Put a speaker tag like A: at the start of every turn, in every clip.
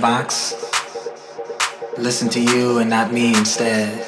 A: box. Listen to you and not me instead.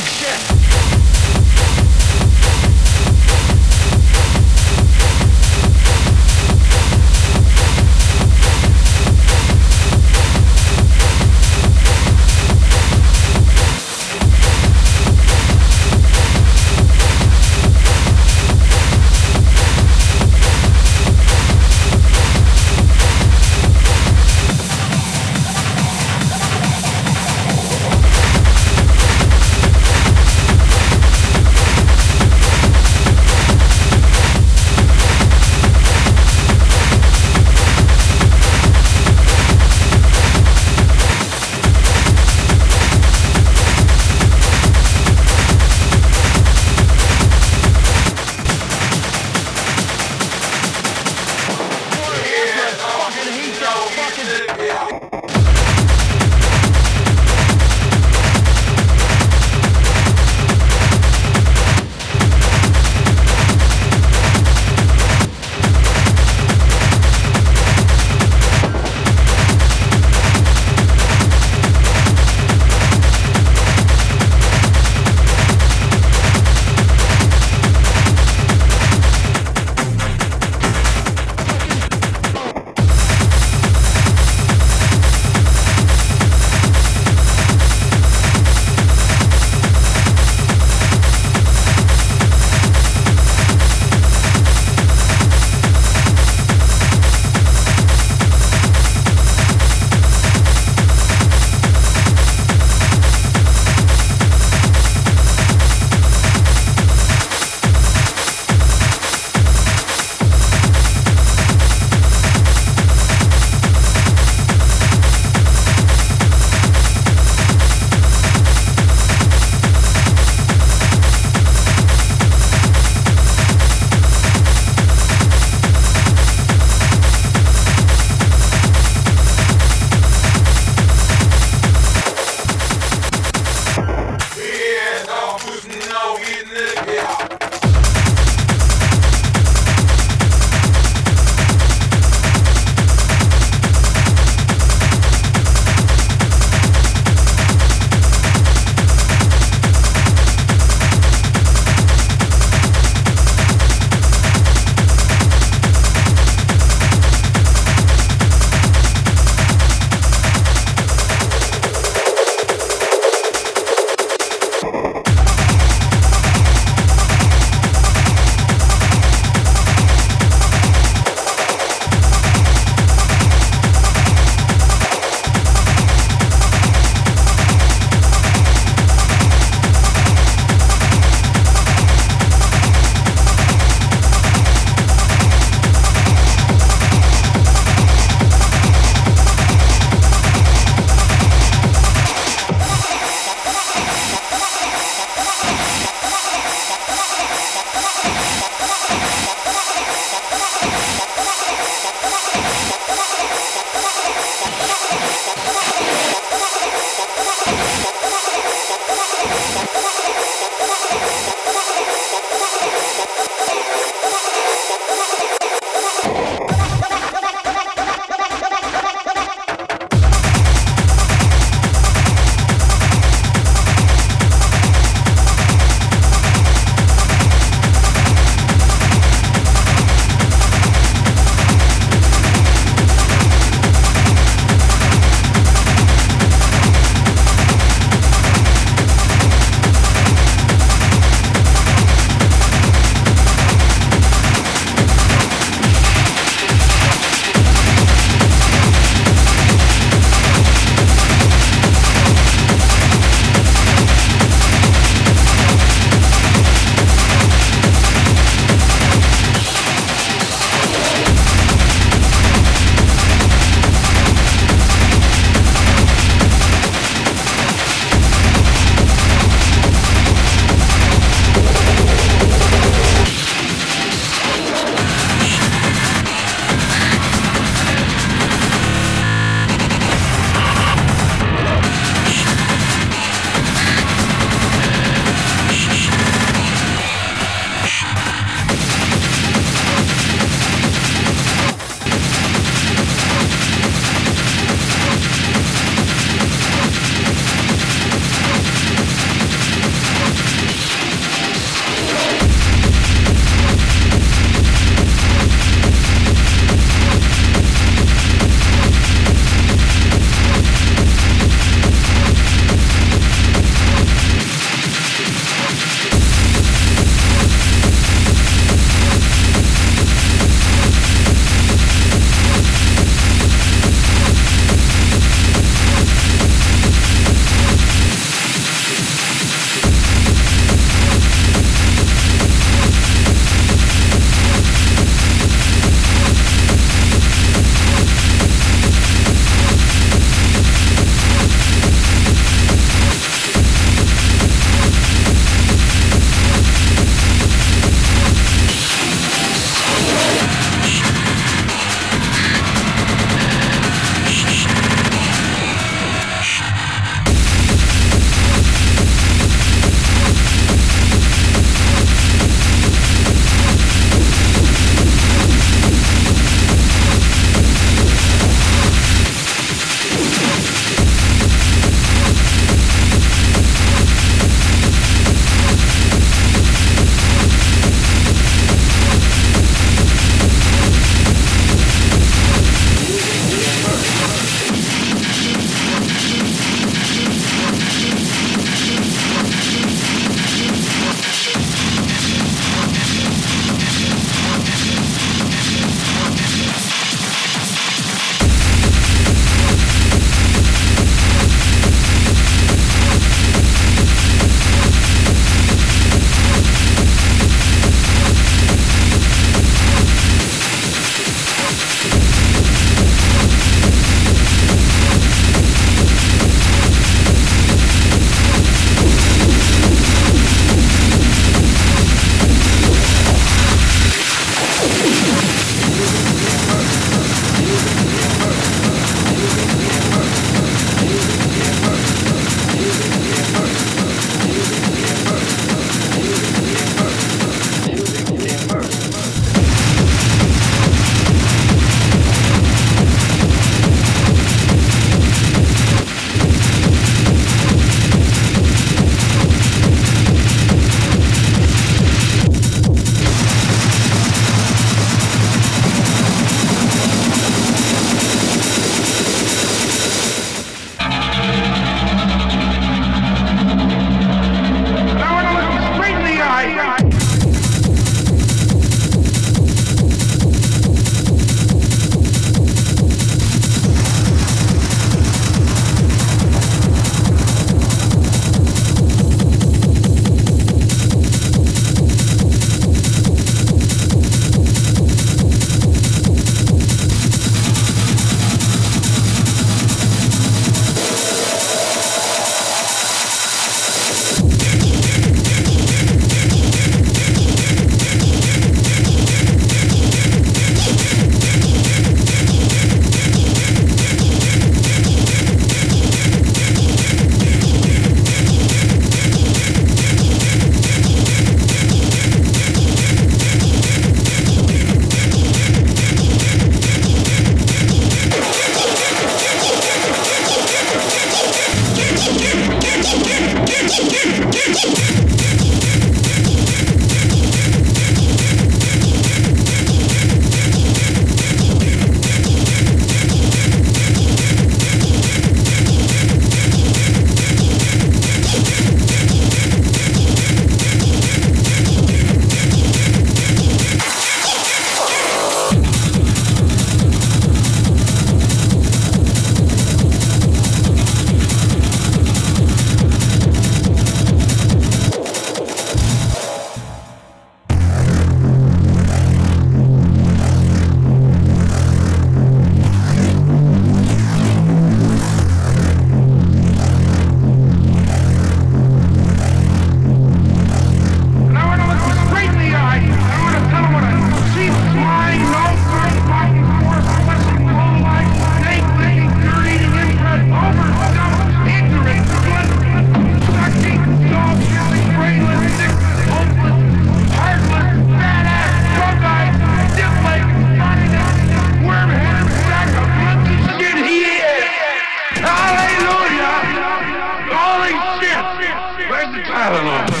A: I don't know.